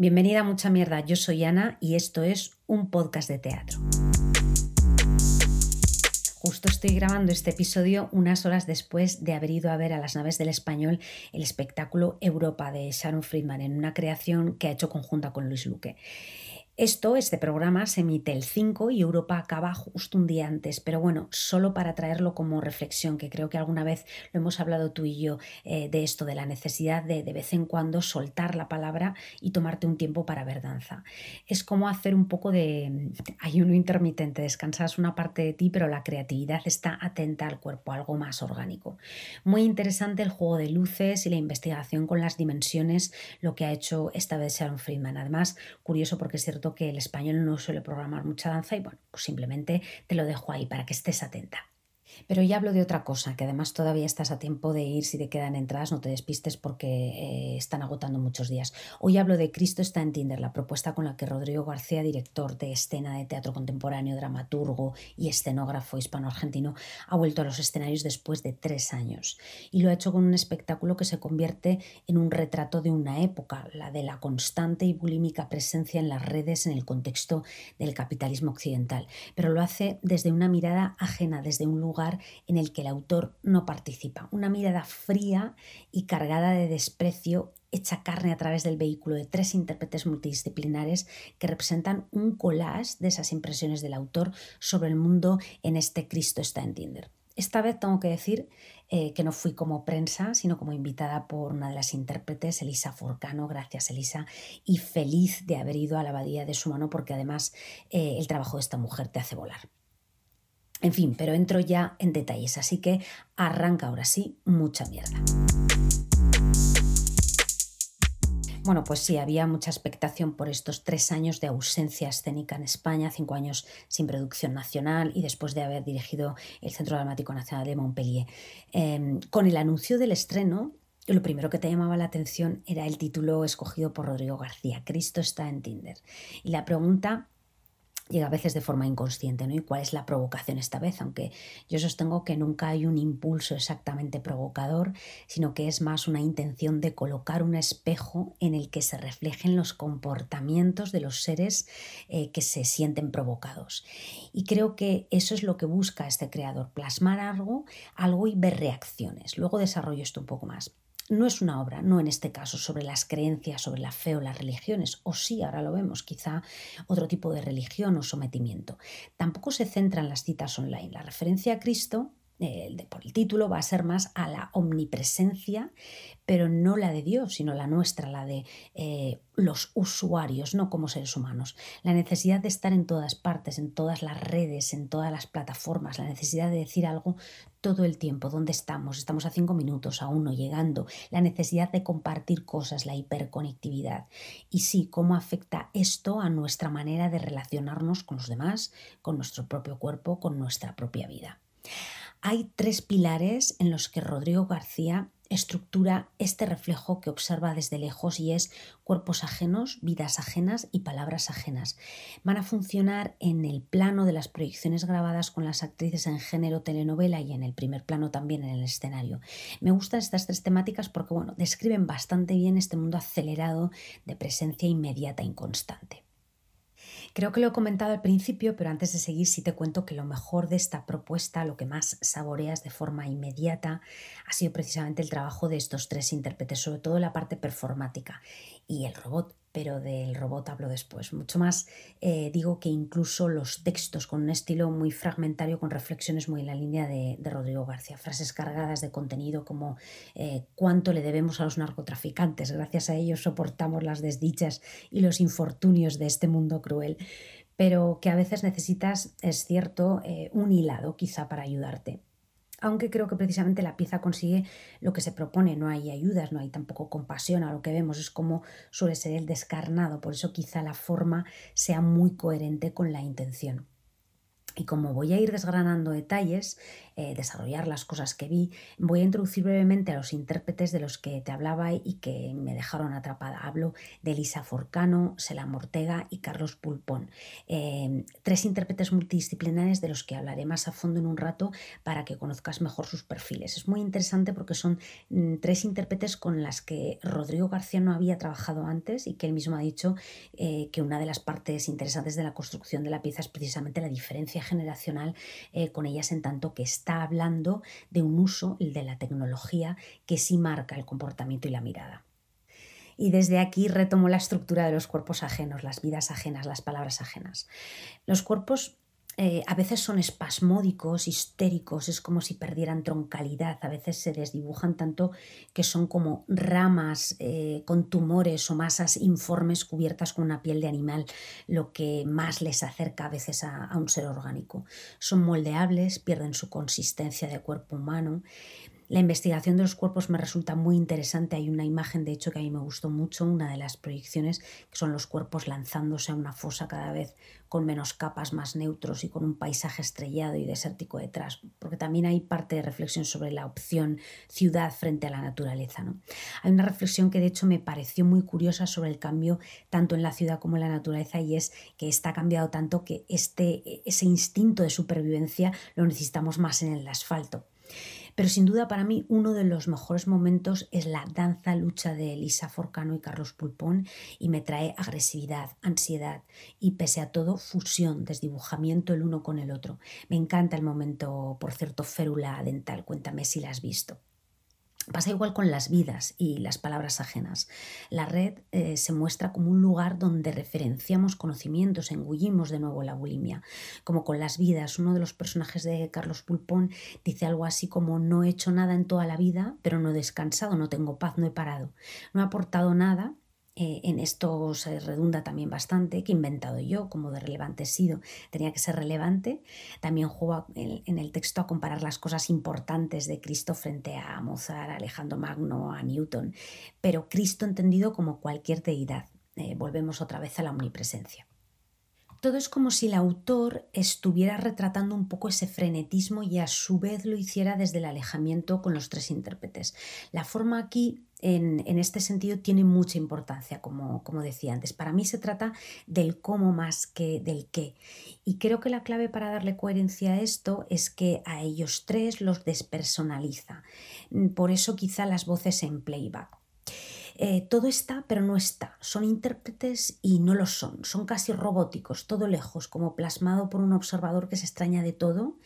Bienvenida a Mucha Mierda, yo soy Ana y esto es un podcast de teatro. Justo estoy grabando este episodio unas horas después de haber ido a ver a las naves del español el espectáculo Europa de Sharon Friedman en una creación que ha hecho conjunta con Luis Luque. Esto, este programa, se emite el 5 y Europa acaba justo un día antes, pero bueno, solo para traerlo como reflexión, que creo que alguna vez lo hemos hablado tú y yo eh, de esto, de la necesidad de de vez en cuando soltar la palabra y tomarte un tiempo para ver danza. Es como hacer un poco de ayuno intermitente, descansas una parte de ti, pero la creatividad está atenta al cuerpo, algo más orgánico. Muy interesante el juego de luces y la investigación con las dimensiones, lo que ha hecho esta vez Sharon Friedman. Además, curioso porque es cierto que el español no suele programar mucha danza y bueno, pues simplemente te lo dejo ahí para que estés atenta. Pero ya hablo de otra cosa, que además todavía estás a tiempo de ir si te quedan entradas, no te despistes porque eh, están agotando muchos días. Hoy hablo de Cristo está en Tinder, la propuesta con la que Rodrigo García, director de escena de teatro contemporáneo, dramaturgo y escenógrafo hispano-argentino, ha vuelto a los escenarios después de tres años. Y lo ha hecho con un espectáculo que se convierte en un retrato de una época, la de la constante y bulímica presencia en las redes en el contexto del capitalismo occidental. Pero lo hace desde una mirada ajena, desde un lugar en el que el autor no participa. Una mirada fría y cargada de desprecio hecha carne a través del vehículo de tres intérpretes multidisciplinares que representan un collage de esas impresiones del autor sobre el mundo en este Cristo está en Tinder. Esta vez tengo que decir eh, que no fui como prensa, sino como invitada por una de las intérpretes, Elisa Forcano. Gracias, Elisa. Y feliz de haber ido a la abadía de su mano porque además eh, el trabajo de esta mujer te hace volar. En fin, pero entro ya en detalles, así que arranca ahora sí, mucha mierda. Bueno, pues sí, había mucha expectación por estos tres años de ausencia escénica en España, cinco años sin producción nacional y después de haber dirigido el Centro Dramático Nacional de Montpellier. Em, con el anuncio del estreno, lo primero que te llamaba la atención era el título escogido por Rodrigo García, Cristo está en Tinder. Y la pregunta llega a veces de forma inconsciente, ¿no? ¿Y cuál es la provocación esta vez? Aunque yo sostengo que nunca hay un impulso exactamente provocador, sino que es más una intención de colocar un espejo en el que se reflejen los comportamientos de los seres eh, que se sienten provocados. Y creo que eso es lo que busca este creador, plasmar algo, algo y ver reacciones. Luego desarrollo esto un poco más no es una obra, no en este caso, sobre las creencias, sobre la fe o las religiones, o sí, ahora lo vemos, quizá otro tipo de religión o sometimiento. Tampoco se centra en las citas online. La referencia a Cristo por el título va a ser más a la omnipresencia, pero no la de Dios, sino la nuestra, la de eh, los usuarios, no como seres humanos. La necesidad de estar en todas partes, en todas las redes, en todas las plataformas, la necesidad de decir algo todo el tiempo, dónde estamos, estamos a cinco minutos, a uno llegando, la necesidad de compartir cosas, la hiperconectividad. Y sí, cómo afecta esto a nuestra manera de relacionarnos con los demás, con nuestro propio cuerpo, con nuestra propia vida. Hay tres pilares en los que Rodrigo García estructura este reflejo que observa desde lejos y es cuerpos ajenos, vidas ajenas y palabras ajenas. Van a funcionar en el plano de las proyecciones grabadas con las actrices en género telenovela y en el primer plano también en el escenario. Me gustan estas tres temáticas porque bueno, describen bastante bien este mundo acelerado de presencia inmediata e inconstante. Creo que lo he comentado al principio, pero antes de seguir sí te cuento que lo mejor de esta propuesta, lo que más saboreas de forma inmediata, ha sido precisamente el trabajo de estos tres intérpretes, sobre todo la parte performática y el robot pero del robot hablo después. Mucho más eh, digo que incluso los textos con un estilo muy fragmentario, con reflexiones muy en la línea de, Rodrigo García, frases cargadas de contenido como eh, cuánto le debemos a los narcotraficantes, gracias a ellos soportamos las desdichas y los infortunios de este mundo cruel, pero que a veces necesitas, es cierto, eh, un hilado quizá para ayudarte aunque creo que precisamente la pieza consigue lo que se propone, no hay ayudas, no hay tampoco compasión a lo que vemos, es como suele ser el descarnado, por eso quizá la forma sea muy coherente con la intención. Y como voy a ir desgranando detalles, eh, desarrollar las cosas que vi, voy a introducir brevemente a los intérpretes de los que te hablaba y que me dejaron atrapada. Hablo de Elisa Forcano, Selam Ortega y Carlos Pulpón. Eh, tres intérpretes multidisciplinares de los que hablaré más a fondo en un rato para que conozcas mejor sus perfiles. Es muy interesante porque son mm, tres intérpretes con las que Rodrigo García no había trabajado antes y que él mismo ha dicho eh, que una de las partes interesantes de la construcción de la pieza es precisamente la diferencia generacional con ellas en tanto que está hablando de un uso, de la tecnología, que sí marca el comportamiento y la mirada. Y desde aquí retomo la estructura de los cuerpos ajenos, las vidas ajenas, las palabras ajenas. Los cuerpos eh, a veces son espasmódicos, histéricos, es como si perdieran troncalidad, a veces se desdibujan tanto que son como ramas eh, con tumores o masas informes cubiertas con una piel de animal, lo que más les acerca a veces a, a un ser orgánico. Son moldeables, pierden su consistencia de cuerpo humano la investigación de los cuerpos me resulta muy interesante. Hay una imagen, de hecho, que a mí me gustó mucho, una de las proyecciones, que son los cuerpos lanzándose a una fosa cada vez con menos capas, más neutros y con un paisaje estrellado y desértico detrás, porque también hay parte de reflexión sobre la opción ciudad frente a la naturaleza. ¿no? Hay una reflexión que de hecho me pareció muy curiosa sobre el cambio tanto en la ciudad como en la naturaleza y es que está cambiado tanto que este, ese instinto de supervivencia lo necesitamos más en el asfalto. Pero sin duda para mí uno de los mejores momentos es la danza lucha de Elisa Forcano y Carlos Pulpón y me trae agresividad, ansiedad y pese a todo fusión, desdibujamiento el uno con el otro. Me encanta el momento, por cierto, férula dental, cuéntame si la has visto. Pasa igual con las vidas y las palabras ajenas. La red eh, se muestra como un lugar donde referenciamos conocimientos, engullimos de nuevo la bulimia. Como con las vidas, uno de los personajes de Carlos Pulpón dice algo así como no he hecho nada en toda la vida, pero no he descansado, no tengo paz, no he parado. No he aportado nada, eh, en esto se redunda también bastante, que he inventado yo, como de relevante he sido, tenía que ser relevante. También juego en, el texto a comparar las cosas importantes de Cristo frente a Mozart, Alejandro Magno, a Newton, pero Cristo entendido como cualquier deidad. Eh, volvemos otra vez a la omnipresencia. Todo es como si el autor estuviera retratando un poco ese frenetismo y a su vez lo hiciera desde el alejamiento con los tres intérpretes. La forma aquí en, este sentido tiene mucha importancia, como, como, decía antes. Para mí se trata del cómo más que del qué. Y creo que la clave para darle coherencia a esto es que a ellos tres los despersonaliza. Por eso quizá las voces en playback. Eh, todo está, pero no está. Son intérpretes y no lo son. Son casi robóticos, todo lejos, como plasmado por un observador que se extraña de todo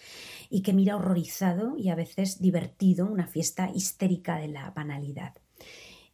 y que mira horrorizado y a veces divertido una fiesta histérica de la banalidad.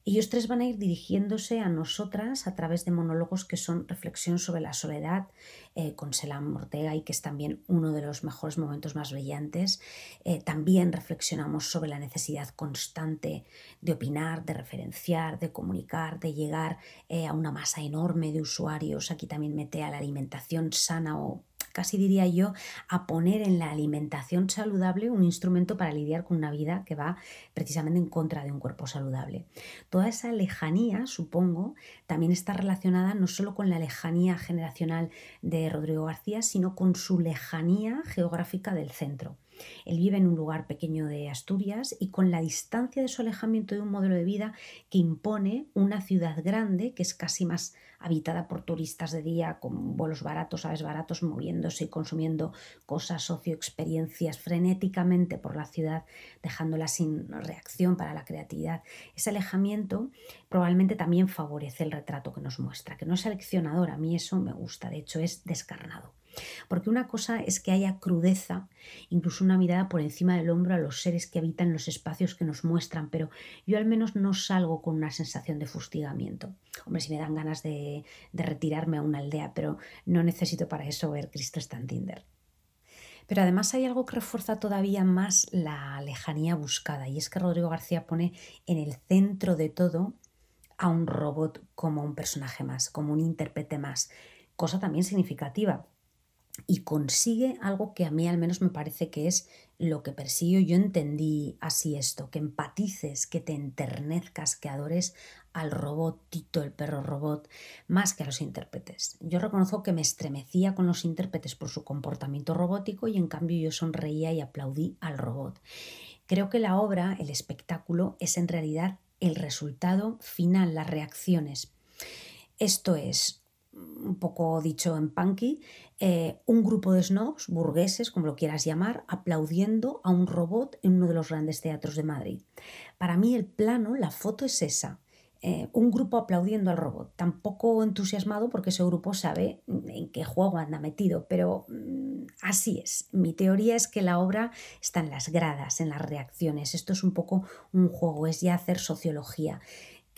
Ellos tres van a ir dirigiéndose a nosotras a través de monólogos que son reflexión sobre la soledad eh, con Selam Ortega y que es también uno de los mejores momentos más brillantes. Eh, también reflexionamos sobre la necesidad constante de opinar, de referenciar, de comunicar, de llegar eh, a una masa enorme de usuarios. Aquí también mete a la alimentación sana o casi diría yo, a poner en la alimentación saludable un instrumento para lidiar con una vida que va precisamente en contra de un cuerpo saludable. Toda esa lejanía, supongo, también está relacionada no solo con la lejanía generacional de Rodrigo García, sino con su lejanía geográfica del centro. Él vive en un lugar pequeño de Asturias y con la distancia de su alejamiento de un modelo de vida que impone una ciudad grande que es casi más habitada por turistas de día con vuelos baratos, aves baratos, moviéndose y consumiendo cosas, socioexperiencias frenéticamente por la ciudad, dejándola sin reacción para la creatividad. Ese alejamiento probablemente también favorece el retrato que nos muestra, que no es seleccionador, a mí eso me gusta, de hecho es descarnado. Porque una cosa es que haya crudeza, incluso una mirada por encima del hombro a los seres que habitan los espacios que nos muestran, pero yo al menos no salgo con una sensación de fustigamiento. Hombre, si me dan ganas de, retirarme a una aldea, pero no necesito para eso ver Cristo está en Tinder. Pero además hay algo que refuerza todavía más la lejanía buscada, y es que Rodrigo García pone en el centro de todo a un robot como un personaje más, como un intérprete más, cosa también significativa, y consigue algo que a mí al menos me parece que es lo que persigo. Yo entendí así esto, que empatices, que te enternezcas, que adores al robot Tito, el perro robot, más que a los intérpretes. Yo reconozco que me estremecía con los intérpretes por su comportamiento robótico y en cambio yo sonreía y aplaudí al robot. Creo que la obra, el espectáculo, es en realidad el resultado final, las reacciones. Esto es un poco dicho en punky, eh, un grupo de snobs, burgueses, como lo quieras llamar, aplaudiendo a un robot en uno de los grandes teatros de Madrid. Para mí el plano, la foto es esa. Eh, un grupo aplaudiendo al robot, tampoco entusiasmado porque ese grupo sabe en qué juego anda metido, pero mm, así es. Mi teoría es que la obra está en las gradas, en las reacciones. Esto es un poco un juego, es ya hacer sociología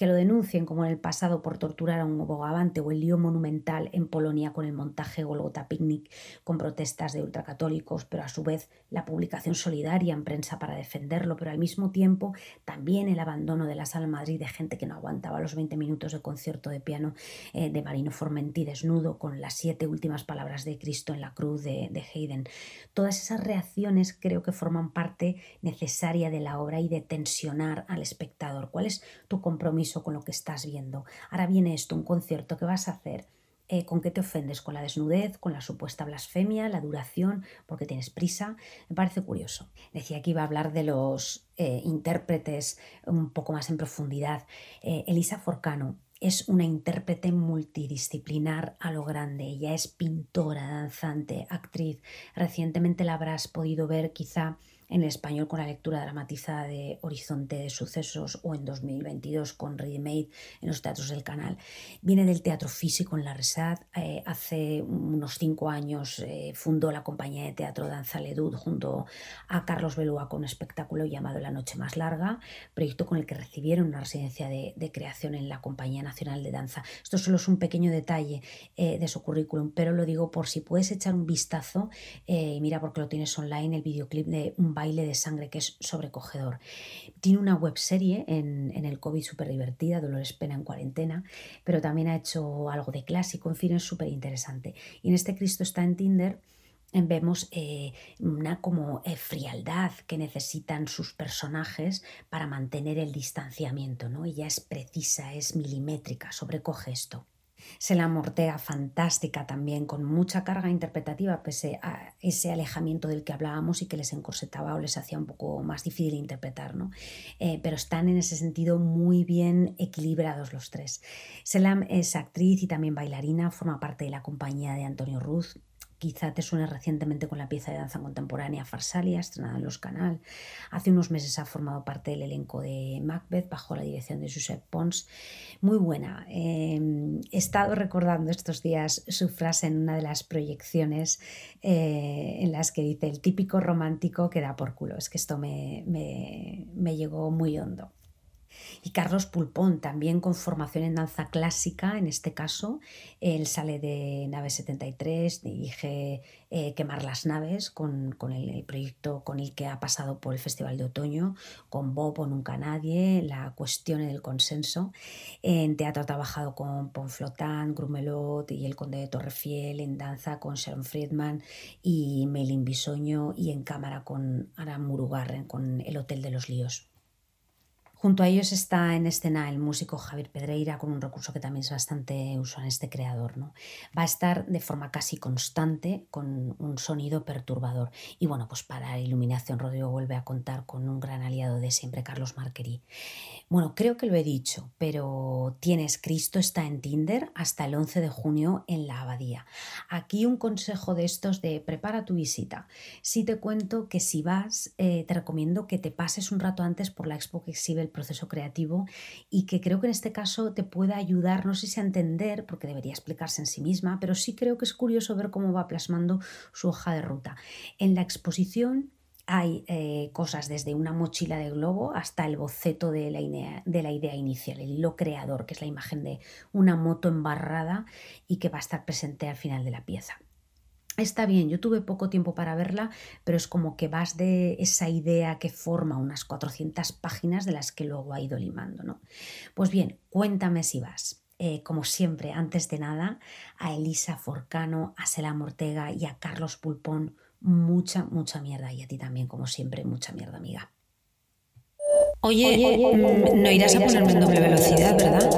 que lo denuncien como en el pasado por torturar a un bogavante o el lío monumental en Polonia con el montaje Golgota Picnic con protestas de ultracatólicos, pero a su vez la publicación solidaria en prensa para defenderlo, pero al mismo tiempo también el abandono de la sala Madrid de gente que no aguantaba los 20 minutos de concierto de piano eh, de Marino Formentí desnudo con las siete últimas palabras de Cristo en la cruz de Haydn. Todas esas reacciones creo que forman parte necesaria de la obra y de tensionar al espectador. ¿Cuál es tu compromiso? Con lo que estás viendo. Ahora viene esto, un concierto, ¿qué vas a hacer? Eh, ¿Con qué te ofendes? ¿Con la desnudez? ¿Con la supuesta blasfemia? ¿La duración? ¿Porque tienes prisa? Me parece curioso. Decía que iba a hablar de los eh, intérpretes un poco más en profundidad. Eh, Elisa Forcano es una intérprete multidisciplinar a lo grande. Ella es pintora, danzante, actriz. Recientemente la habrás podido ver quizá en español con la lectura dramatizada de Horizonte de Sucesos o en 2022 con Ready Made en los teatros del canal. Viene del teatro físico en la Resad. Eh, hace unos cinco años eh, fundó la compañía de teatro Danza Ledud junto a Carlos Belúa con un espectáculo llamado La Noche Más Larga, proyecto con el que recibieron una residencia de, creación en la Compañía Nacional de Danza. Esto solo es un pequeño detalle eh, de su currículum, pero lo digo por si puedes echar un vistazo y mira porque lo tienes online, el videoclip de un baile de sangre que es sobrecogedor. Tiene una web serie en, el COVID súper divertida, Dolores Pena en cuarentena, pero también ha hecho algo de clásico, en fin, es súper interesante. Y en este Cristo está en Tinder vemos eh, una como eh, frialdad que necesitan sus personajes para mantener el distanciamiento, ¿no? Ella es precisa, es milimétrica, sobrecoge esto. Se la mortea fantástica también, con mucha carga interpretativa, pese a ese alejamiento del que hablábamos y que les encorsetaba o les hacía un poco más difícil interpretar, ¿no? Eh, pero están en ese sentido muy bien equilibrados los tres. Selam es actriz y también bailarina, forma parte de la compañía de Antonio Ruz, Quizá te suene recientemente con la pieza de danza contemporánea Farsalia, estrenada en los Canal. Hace unos meses ha formado parte del elenco de Macbeth bajo la dirección de Josep Pons. Muy buena. Em, he estado recordando estos días su frase en una de las proyecciones eh, en las que dice el típico romántico que da por culo. Es que esto me, me llegó muy hondo. Y Carlos Pulpón, también con formación en danza clásica, en este caso, él sale de Nave 73, dirige eh, Quemar las Naves con, el, proyecto con el que ha pasado por el Festival de Otoño, con Bob o Nunca Nadie, La Cuestión del Consenso. En teatro ha trabajado con Ponflotán, Grumelot y El Conde de Torrefiel, en danza con Sharon Friedman y Melin Bisoño y en cámara con Aram Murugarren con El Hotel de los Líos. Junto a ellos está en escena el músico Javier Pedreira con un recurso que también es bastante usual en este creador. ¿no? Va a estar de forma casi constante con un sonido perturbador. Y bueno, pues para iluminación Rodrigo vuelve a contar con un gran aliado de siempre, Carlos Marquerí. Bueno, creo que lo he dicho, pero tienes Cristo está en Tinder hasta el 11 de junio en la abadía. Aquí un consejo de estos de prepara tu visita. Si te cuento que si vas, eh, te recomiendo que te pases un rato antes por la expo que exhibe el proceso creativo y que creo que en este caso te pueda ayudar, no sé si a entender, porque debería explicarse en sí misma, pero sí creo que es curioso ver cómo va plasmando su hoja de ruta. En la exposición hay eh, cosas desde una mochila de globo hasta el boceto de la, idea, de la idea inicial, el hilo creador, que es la imagen de una moto embarrada y que va a estar presente al final de la pieza. Está bien, yo tuve poco tiempo para verla, pero es como que vas de esa idea que forma unas 400 páginas de las que luego ha ido limando, ¿no? Pues bien, cuéntame si vas. eh, como siempre, antes de nada, a Elisa Forcano, a Selam Ortega y a Carlos Pulpón, mucha, mucha mierda. Y a ti también, como siempre, mucha mierda, amiga. Oye, mm, no irás a ponerme en doble velocidad, ¿verdad?